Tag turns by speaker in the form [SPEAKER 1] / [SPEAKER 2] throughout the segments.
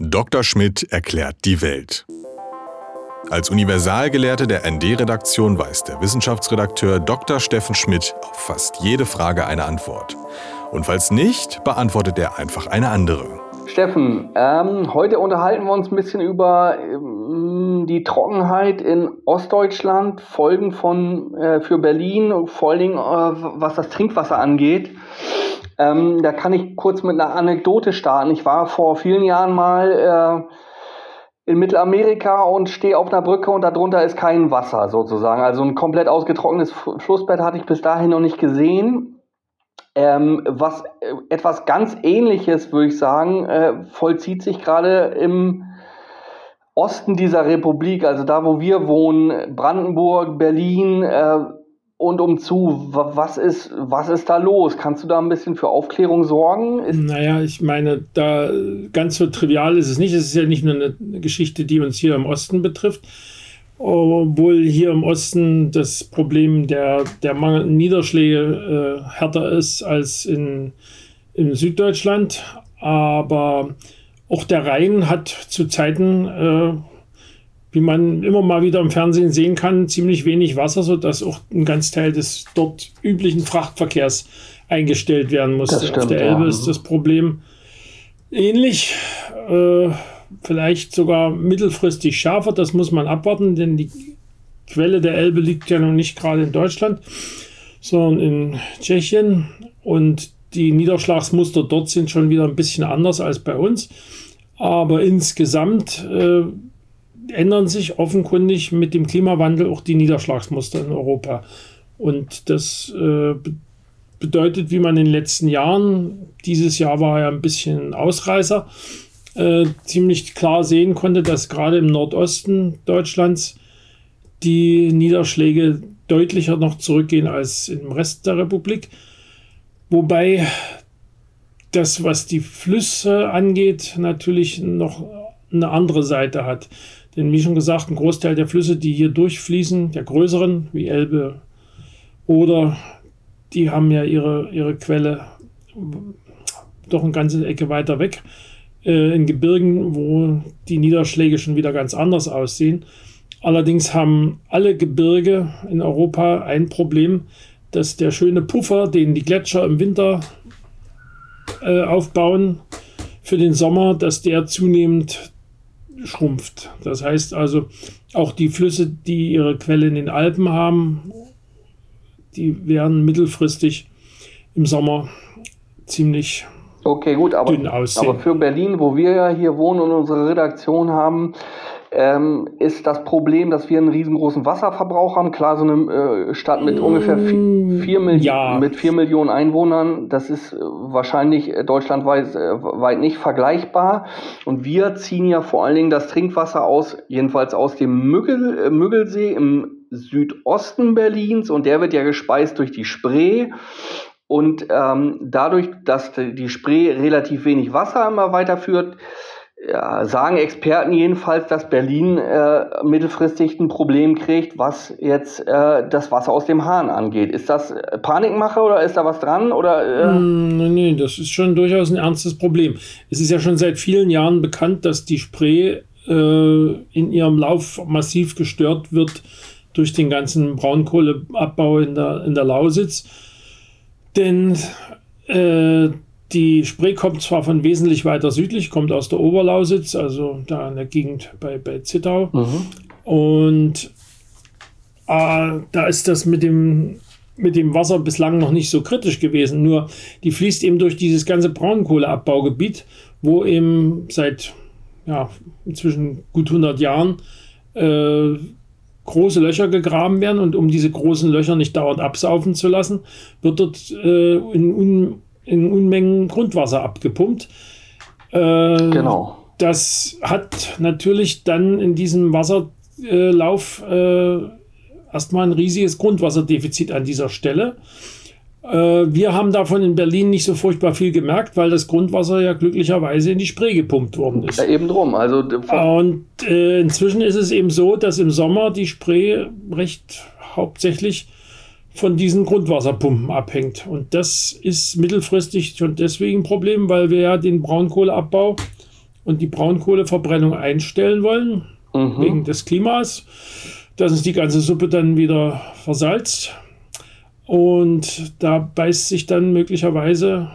[SPEAKER 1] Dr. Schmidt erklärt die Welt. Als Universalgelehrte der ND-Redaktion weiß der Wissenschaftsredakteur Dr. Steffen Schmidt auf fast jede Frage eine Antwort. Und falls nicht, beantwortet er einfach eine andere.
[SPEAKER 2] Steffen, ähm, heute unterhalten wir uns ein bisschen über ähm, die Trockenheit in Ostdeutschland, Folgen von äh, für Berlin, vor Dingen äh, was das Trinkwasser angeht. Ähm, da kann ich kurz mit einer Anekdote starten. Ich war vor vielen Jahren mal äh, in Mittelamerika und stehe auf einer Brücke und darunter ist kein Wasser sozusagen. Also ein komplett ausgetrocknetes Flussbett hatte ich bis dahin noch nicht gesehen. Ähm, was äh, etwas ganz Ähnliches, würde ich sagen, äh, vollzieht sich gerade im Osten dieser Republik, also da, wo wir wohnen, Brandenburg, Berlin, äh, und um zu. Was ist, was ist da los? Kannst du da ein bisschen für Aufklärung sorgen?
[SPEAKER 3] Ist naja, ich meine, da ganz so trivial ist es nicht. Es ist ja nicht nur eine Geschichte, die uns hier im Osten betrifft. Obwohl hier im Osten das Problem der, der mangelnden Niederschläge äh, härter ist als in, in Süddeutschland. Aber auch der Rhein hat zu Zeiten äh, wie man immer mal wieder im Fernsehen sehen kann, ziemlich wenig Wasser, sodass auch ein ganz Teil des dort üblichen Frachtverkehrs eingestellt werden musste. Stimmt, Auf der Elbe ja. ist das Problem ähnlich, äh, vielleicht sogar mittelfristig schärfer. Das muss man abwarten, denn die Quelle der Elbe liegt ja noch nicht gerade in Deutschland, sondern in Tschechien. Und die Niederschlagsmuster dort sind schon wieder ein bisschen anders als bei uns. Aber insgesamt äh, ändern sich offenkundig mit dem Klimawandel auch die Niederschlagsmuster in Europa. Und das äh, bedeutet, wie man in den letzten Jahren, dieses Jahr war ja ein bisschen Ausreißer, äh, ziemlich klar sehen konnte, dass gerade im Nordosten Deutschlands die Niederschläge deutlicher noch zurückgehen als im Rest der Republik. Wobei das, was die Flüsse angeht, natürlich noch eine andere Seite hat. Denn wie schon gesagt, ein Großteil der Flüsse, die hier durchfließen, der größeren, wie Elbe oder die haben ja ihre, ihre Quelle doch eine ganze Ecke weiter weg, äh, in Gebirgen, wo die Niederschläge schon wieder ganz anders aussehen. Allerdings haben alle Gebirge in Europa ein Problem, dass der schöne Puffer, den die Gletscher im Winter äh, aufbauen, für den Sommer, dass der zunehmend schrumpft. Das heißt also, auch die Flüsse, die ihre Quelle in den Alpen haben, die werden mittelfristig im Sommer ziemlich
[SPEAKER 2] okay, gut, aber, dünn aussehen. Aber für Berlin, wo wir ja hier wohnen und unsere Redaktion haben, ähm, ist das Problem, dass wir einen riesengroßen Wasserverbrauch haben. Klar, so eine äh, Stadt mit ungefähr 4 Milli ja. mit vier Millionen Einwohnern, das ist äh, wahrscheinlich deutschlandweit äh, weit nicht vergleichbar. Und wir ziehen ja vor allen Dingen das Trinkwasser aus, jedenfalls aus dem Müggel, äh, Müggelsee im Südosten Berlins und der wird ja gespeist durch die Spree. Und ähm, dadurch, dass die Spree relativ wenig Wasser immer weiterführt, ja, sagen Experten jedenfalls, dass Berlin äh, mittelfristig ein Problem kriegt, was jetzt äh, das Wasser aus dem Hahn angeht. Ist das Panikmache oder ist da was dran? Oder,
[SPEAKER 3] äh? mm, nee, das ist schon durchaus ein ernstes Problem. Es ist ja schon seit vielen Jahren bekannt, dass die Spree äh, in ihrem Lauf massiv gestört wird durch den ganzen Braunkohleabbau in der, in der Lausitz. Denn äh, die Spree kommt zwar von wesentlich weiter südlich, kommt aus der Oberlausitz, also da in der Gegend bei, bei Zittau. Mhm. Und äh, da ist das mit dem, mit dem Wasser bislang noch nicht so kritisch gewesen. Nur die fließt eben durch dieses ganze Braunkohleabbaugebiet, wo eben seit ja, inzwischen gut 100 Jahren äh, große Löcher gegraben werden und um diese großen Löcher nicht dauernd absaufen zu lassen, wird dort äh, in, in Unmengen Grundwasser abgepumpt. Äh, genau. Das hat natürlich dann in diesem Wasserlauf äh, erstmal ein riesiges Grundwasserdefizit an dieser Stelle. Äh, wir haben davon in Berlin nicht so furchtbar viel gemerkt, weil das Grundwasser ja glücklicherweise in die Spree gepumpt worden ist. Ja,
[SPEAKER 2] eben drum. Also,
[SPEAKER 3] Und äh, inzwischen ist es eben so, dass im Sommer die Spree recht hauptsächlich von diesen Grundwasserpumpen abhängt. Und das ist mittelfristig schon deswegen ein Problem, weil wir ja den Braunkohleabbau und die Braunkohleverbrennung einstellen wollen, mhm. wegen des Klimas, dass es die ganze Suppe dann wieder versalzt. Und da beißt sich dann möglicherweise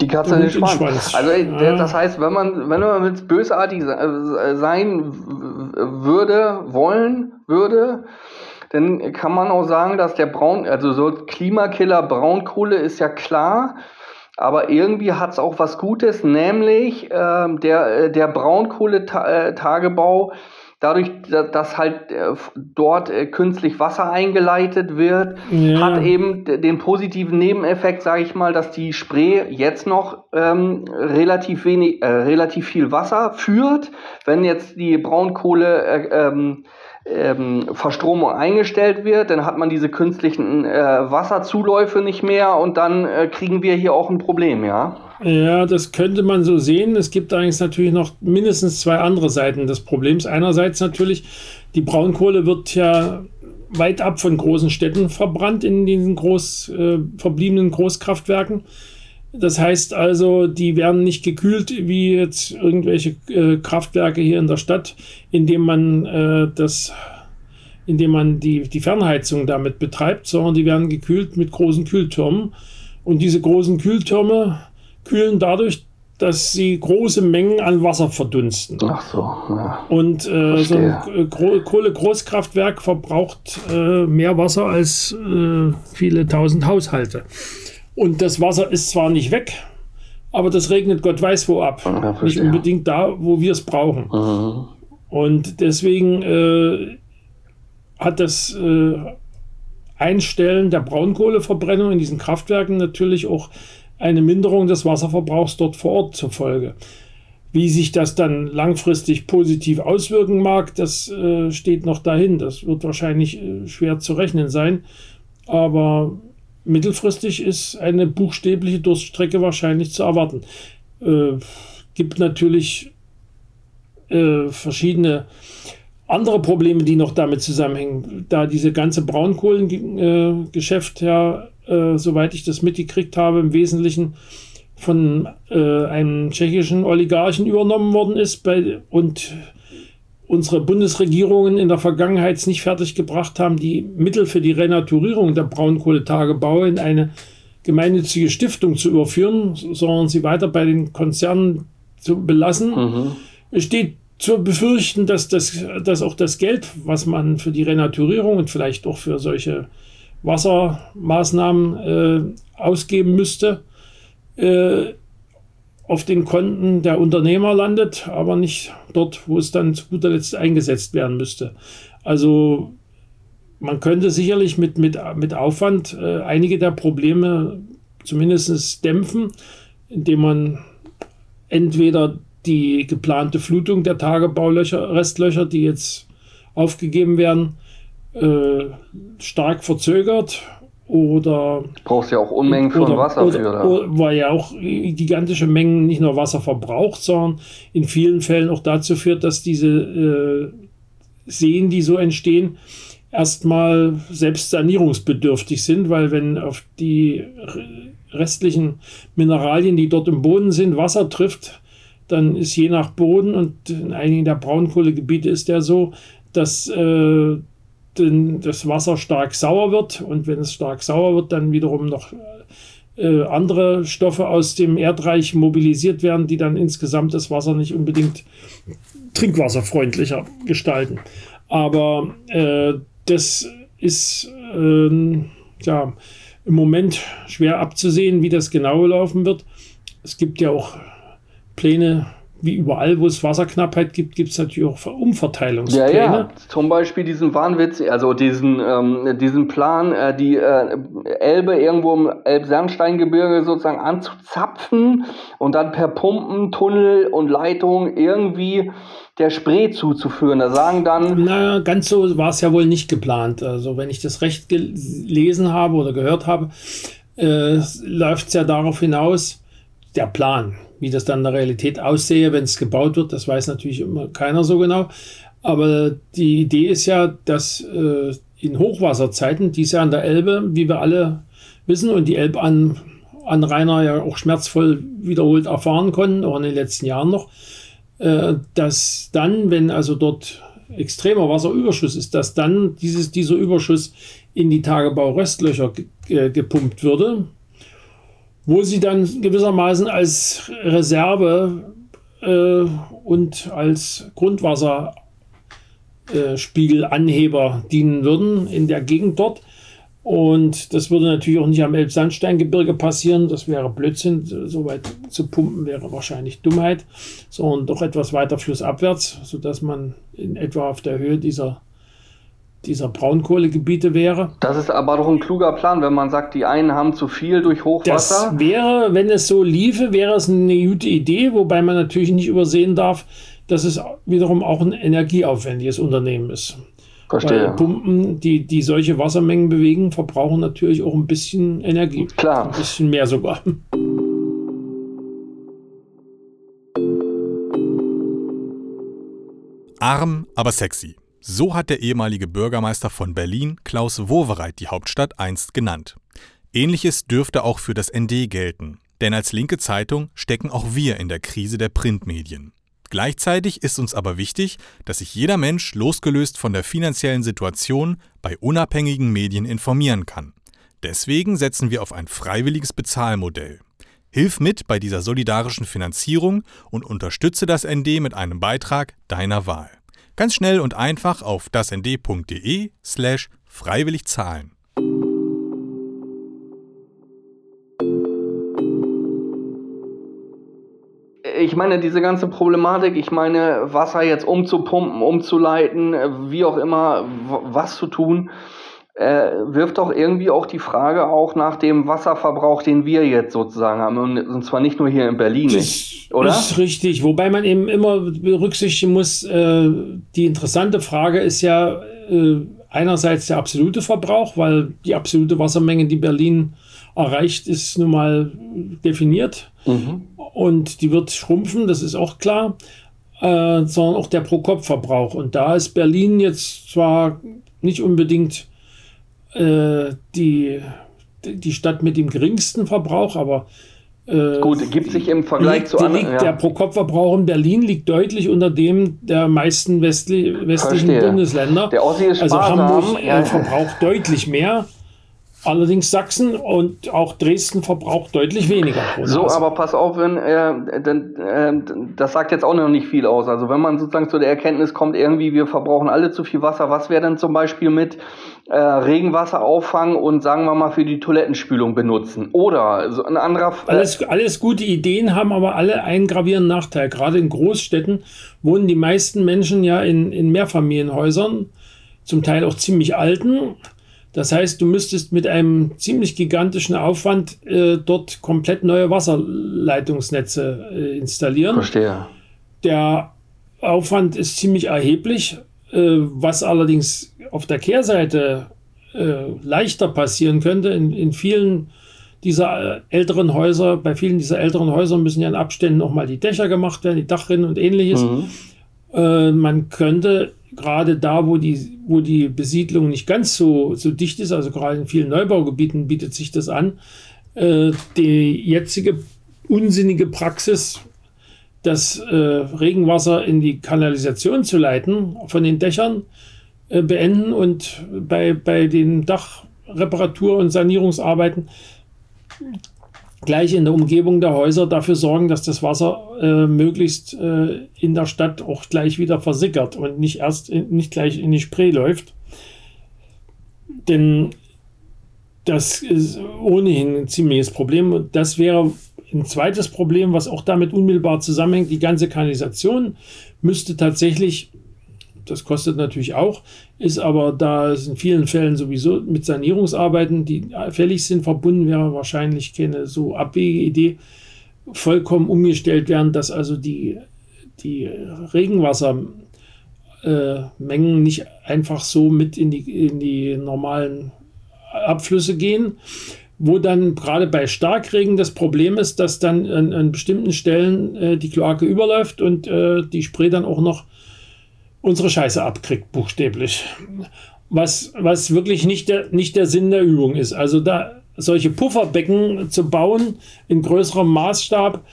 [SPEAKER 2] die Katze in den Schwanz. Schwanz. Also ja. das heißt, wenn man, wenn man jetzt bösartig äh, sein würde, wollen würde, dann kann man auch sagen, dass der Braun, also so Klimakiller Braunkohle ist ja klar, aber irgendwie hat es auch was Gutes, nämlich ähm, äh, der, der Braunkohletagebau, dadurch, dass halt äh, dort äh, künstlich Wasser eingeleitet wird, ja. hat eben den positiven Nebeneffekt, sage ich mal, dass die Spree jetzt noch ähm, relativ wenig, äh, relativ viel Wasser führt. Wenn jetzt die Braunkohle äh, ähm, Verstromung eingestellt wird, dann hat man diese künstlichen äh, Wasserzuläufe nicht mehr und dann äh, kriegen wir hier auch ein Problem, ja.
[SPEAKER 3] Ja, das könnte man so sehen. Es gibt eigentlich natürlich noch mindestens zwei andere Seiten des Problems. Einerseits natürlich, die Braunkohle wird ja weit ab von großen Städten verbrannt in diesen groß äh, verbliebenen Großkraftwerken. Das heißt also, die werden nicht gekühlt wie jetzt irgendwelche äh, Kraftwerke hier in der Stadt, indem man äh, das indem man die, die Fernheizung damit betreibt, sondern die werden gekühlt mit großen Kühltürmen. Und diese großen Kühltürme kühlen dadurch, dass sie große Mengen an Wasser verdunsten.
[SPEAKER 2] Ach so. Ja.
[SPEAKER 3] Und äh, so ein Kohle-Großkraftwerk verbraucht äh, mehr Wasser als äh, viele tausend Haushalte. Und das Wasser ist zwar nicht weg, aber das regnet Gott weiß wo ab. Ja, nicht unbedingt da, wo wir es brauchen. Mhm. Und deswegen äh, hat das äh, Einstellen der Braunkohleverbrennung in diesen Kraftwerken natürlich auch eine Minderung des Wasserverbrauchs dort vor Ort zur Folge. Wie sich das dann langfristig positiv auswirken mag, das äh, steht noch dahin. Das wird wahrscheinlich äh, schwer zu rechnen sein. Aber mittelfristig ist eine buchstäbliche Durststrecke wahrscheinlich zu erwarten. Äh, gibt natürlich äh, verschiedene andere Probleme, die noch damit zusammenhängen. Da diese ganze Braunkohlengeschäft ja, äh, soweit ich das mitgekriegt habe, im Wesentlichen von äh, einem tschechischen Oligarchen übernommen worden ist bei, und unsere Bundesregierungen in der Vergangenheit es nicht fertiggebracht haben, die Mittel für die Renaturierung der Braunkohletagebaue in eine gemeinnützige Stiftung zu überführen, sondern sie weiter bei den Konzernen zu belassen. Mhm. Es steht zu befürchten, dass, das, dass auch das Geld, was man für die Renaturierung und vielleicht auch für solche Wassermaßnahmen äh, ausgeben müsste, äh, auf den Konten der Unternehmer landet, aber nicht dort, wo es dann zu guter Letzt eingesetzt werden müsste. Also man könnte sicherlich mit, mit, mit Aufwand äh, einige der Probleme zumindest dämpfen, indem man entweder die geplante Flutung der Tagebaulöcher, Restlöcher, die jetzt aufgegeben werden, äh, stark verzögert oder.
[SPEAKER 2] Du brauchst ja auch Unmengen von Wasser oder, für.
[SPEAKER 3] Oder, weil ja auch gigantische Mengen nicht nur Wasser verbraucht, sondern in vielen Fällen auch dazu führt, dass diese äh, Seen, die so entstehen, erstmal selbst sanierungsbedürftig sind, weil wenn auf die restlichen Mineralien, die dort im Boden sind, Wasser trifft, dann ist je nach Boden und in einigen der Braunkohlegebiete ist der so, dass äh, denn das Wasser stark sauer wird und wenn es stark sauer wird, dann wiederum noch äh, andere Stoffe aus dem Erdreich mobilisiert werden, die dann insgesamt das Wasser nicht unbedingt trinkwasserfreundlicher gestalten. Aber äh, das ist äh, ja im Moment schwer abzusehen, wie das genau laufen wird. Es gibt ja auch Pläne wie überall, wo es Wasserknappheit gibt, gibt es natürlich auch Umverteilungspläne. Ja, ja,
[SPEAKER 2] zum Beispiel diesen Wahnwitz, also diesen, ähm, diesen Plan, äh, die äh, Elbe irgendwo im Elbsandsteingebirge sozusagen anzuzapfen und dann per Pumpen, Tunnel und Leitung irgendwie der Spree zuzuführen. Da sagen dann.
[SPEAKER 3] Na, ganz so war es ja wohl nicht geplant. Also, wenn ich das recht gelesen habe oder gehört habe, äh, läuft es ja darauf hinaus, der Plan wie das dann in der Realität aussehe, wenn es gebaut wird, das weiß natürlich immer keiner so genau. Aber die Idee ist ja, dass äh, in Hochwasserzeiten, die ist ja an der Elbe, wie wir alle wissen, und die Elbanfahrt Anrainer ja auch schmerzvoll wiederholt erfahren konnten, auch in den letzten Jahren noch, äh, dass dann, wenn also dort extremer Wasserüberschuss ist, dass dann dieses, dieser Überschuss in die Tagebau-Röstlöcher gepumpt würde, wo sie dann gewissermaßen als Reserve äh, und als Grundwasserspiegelanheber dienen würden in der Gegend dort. Und das würde natürlich auch nicht am Elbsandsteingebirge passieren. Das wäre Blödsinn. So weit zu pumpen wäre wahrscheinlich Dummheit, sondern doch etwas weiter flussabwärts, sodass man in etwa auf der Höhe dieser, dieser Braunkohlegebiete wäre.
[SPEAKER 2] Das ist aber doch ein kluger Plan, wenn man sagt, die einen haben zu viel durch Hochwasser.
[SPEAKER 3] Das wäre, wenn es so liefe, wäre es eine gute Idee, wobei man natürlich nicht übersehen darf, dass es wiederum auch ein energieaufwendiges Unternehmen ist.
[SPEAKER 2] Verstehe.
[SPEAKER 3] Weil Pumpen, die, die solche Wassermengen bewegen, verbrauchen natürlich auch ein bisschen Energie.
[SPEAKER 2] Klar.
[SPEAKER 3] Ein bisschen mehr sogar.
[SPEAKER 1] Arm, aber sexy. So hat der ehemalige Bürgermeister von Berlin, Klaus Wowereit, die Hauptstadt einst genannt. Ähnliches dürfte auch für das ND gelten. Denn als linke Zeitung stecken auch wir in der Krise der Printmedien. Gleichzeitig ist uns aber wichtig, dass sich jeder Mensch losgelöst von der finanziellen Situation bei unabhängigen Medien informieren kann. Deswegen setzen wir auf ein freiwilliges Bezahlmodell. Hilf mit bei dieser solidarischen Finanzierung und unterstütze das ND mit einem Beitrag deiner Wahl. Ganz schnell und einfach auf dasnd.de slash freiwillig zahlen.
[SPEAKER 2] ich meine, diese ganze Problematik, ich meine, Wasser jetzt umzupumpen, umzuleiten, wie auch immer, was zu tun, äh, wirft doch irgendwie auch die Frage auch nach dem Wasserverbrauch, den wir jetzt sozusagen haben. Und, zwar nicht nur hier in Berlin,
[SPEAKER 3] das oder? Ist richtig. Wobei man eben immer berücksichtigen muss, äh, die interessante Frage ist ja äh, einerseits der absolute Verbrauch, weil die absolute Wassermenge, die Berlin erreicht, ist nun mal definiert. Mhm und die wird schrumpfen, das ist auch klar, äh, sondern auch der Pro-Kopf-Verbrauch. Und da ist Berlin jetzt zwar nicht unbedingt äh, die, die Stadt mit dem geringsten Verbrauch, aber
[SPEAKER 2] äh, Gut, gibt sich im Vergleich liegt, zu
[SPEAKER 3] anderen. Ja. Der Pro-Kopf-Verbrauch in Berlin liegt deutlich unter dem der meisten westli westlichen Verstehe. Bundesländer.
[SPEAKER 2] Der Ossi ist
[SPEAKER 3] also Hamburg äh, verbraucht deutlich mehr. Allerdings Sachsen und auch Dresden verbraucht deutlich weniger.
[SPEAKER 2] So, aber pass auf, wenn, äh, denn, äh, das sagt jetzt auch noch nicht viel aus. Also wenn man sozusagen zu der Erkenntnis kommt, irgendwie wir verbrauchen alle zu viel Wasser, was wäre denn zum Beispiel mit äh, Regenwasser auffangen und sagen wir mal für die Toilettenspülung benutzen? Oder so ein anderer...
[SPEAKER 3] Äh alles, alles gute Ideen haben aber alle einen gravierenden Nachteil. Gerade in Großstädten wohnen die meisten Menschen ja in, in Mehrfamilienhäusern, zum Teil auch ziemlich alten das heißt, du müsstest mit einem ziemlich gigantischen Aufwand äh, dort komplett neue Wasserleitungsnetze äh, installieren.
[SPEAKER 2] Verstehe.
[SPEAKER 3] Der Aufwand ist ziemlich erheblich, äh, was allerdings auf der Kehrseite äh, leichter passieren könnte. In, in vielen dieser äh, älteren Häuser, bei vielen dieser älteren Häuser müssen ja in Abständen nochmal die Dächer gemacht werden, die Dachrinnen und ähnliches. Mhm. Äh, man könnte gerade da, wo die, wo die Besiedlung nicht ganz so, so dicht ist, also gerade in vielen Neubaugebieten bietet sich das an, äh, die jetzige unsinnige Praxis, das äh, Regenwasser in die Kanalisation zu leiten von den Dächern, äh, beenden und bei, bei den Dachreparatur- und Sanierungsarbeiten gleich in der Umgebung der Häuser dafür sorgen, dass das Wasser äh, möglichst äh, in der Stadt auch gleich wieder versickert und nicht erst in, nicht gleich in die Spree läuft. Denn das ist ohnehin ein ziemliches Problem. Das wäre ein zweites Problem, was auch damit unmittelbar zusammenhängt. Die ganze Kanalisation müsste tatsächlich das kostet natürlich auch, ist aber da es in vielen Fällen sowieso mit Sanierungsarbeiten, die fällig sind, verbunden wäre wahrscheinlich keine so abwegige Idee, vollkommen umgestellt werden, dass also die, die Regenwassermengen äh, nicht einfach so mit in die, in die normalen Abflüsse gehen, wo dann gerade bei Starkregen das Problem ist, dass dann an, an bestimmten Stellen äh, die Kloake überläuft und äh, die Spree dann auch noch unsere Scheiße abkriegt, buchstäblich. Was, was wirklich nicht der, nicht der Sinn der Übung ist. Also da solche Pufferbecken zu bauen in größerem Maßstab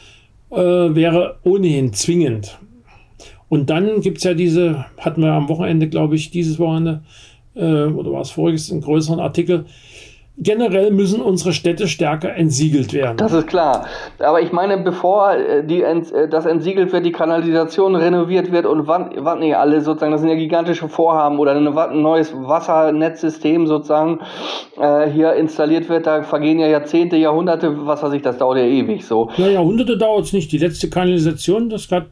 [SPEAKER 3] äh, wäre ohnehin zwingend. Und dann gibt es ja diese, hatten wir am Wochenende, glaube ich, dieses Wochenende, äh, oder war es voriges, einen größeren Artikel, generell müssen unsere Städte stärker entsiegelt werden.
[SPEAKER 2] Das ist klar. Aber ich meine, bevor äh, die, äh, das entsiegelt wird, die Kanalisation renoviert wird und wann, wann nicht alle sozusagen, das sind ja gigantische Vorhaben oder ein neues Wassernetzsystem sozusagen äh, hier installiert wird, da vergehen ja Jahrzehnte, Jahrhunderte, was weiß ich, das dauert ja ewig so.
[SPEAKER 3] Ja, Jahrhunderte dauert es nicht. Die letzte Kanalisation, das hat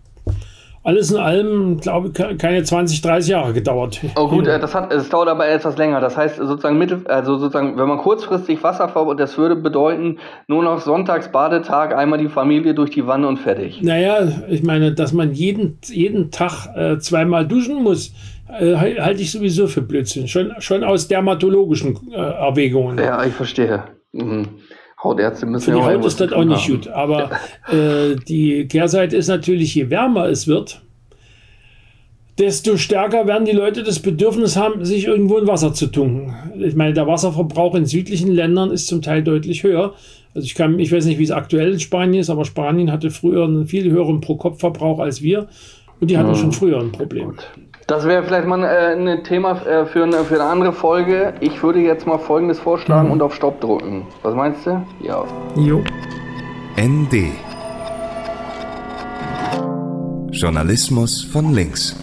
[SPEAKER 3] alles in allem, glaube ich, keine 20, 30 Jahre gedauert.
[SPEAKER 2] Oh gut, äh, das hat, es dauert aber etwas länger. Das heißt sozusagen mittel, also sozusagen, wenn man kurzfristig Wasser verbraucht, das würde bedeuten, nur noch Sonntagsbadetag, einmal die Familie durch die Wanne und fertig.
[SPEAKER 3] Naja, ich meine, dass man jeden, jeden Tag äh, zweimal duschen muss, äh, halte ich sowieso für Blödsinn. Schon, schon aus dermatologischen äh, Erwägungen.
[SPEAKER 2] Ja, ich verstehe. Mhm.
[SPEAKER 3] Hautärzte müssen Für die Haut ist das auch nicht haben. gut. Aber äh, die Kehrseite ist natürlich, je wärmer es wird, desto stärker werden die Leute das Bedürfnis haben, sich irgendwo in Wasser zu tunken. Ich meine, der Wasserverbrauch in südlichen Ländern ist zum Teil deutlich höher. Also ich kann, ich weiß nicht, wie es aktuell in Spanien ist, aber Spanien hatte früher einen viel höheren Pro-Kopf-Verbrauch als wir und die hatten mhm. schon früher ein Problem. Gut.
[SPEAKER 2] Das wäre vielleicht mal äh, ein Thema äh, für, eine, für eine andere Folge. Ich würde jetzt mal Folgendes vorschlagen mhm. und auf Stopp drücken. Was meinst du?
[SPEAKER 3] Ja. Jo.
[SPEAKER 4] ND. Journalismus von links.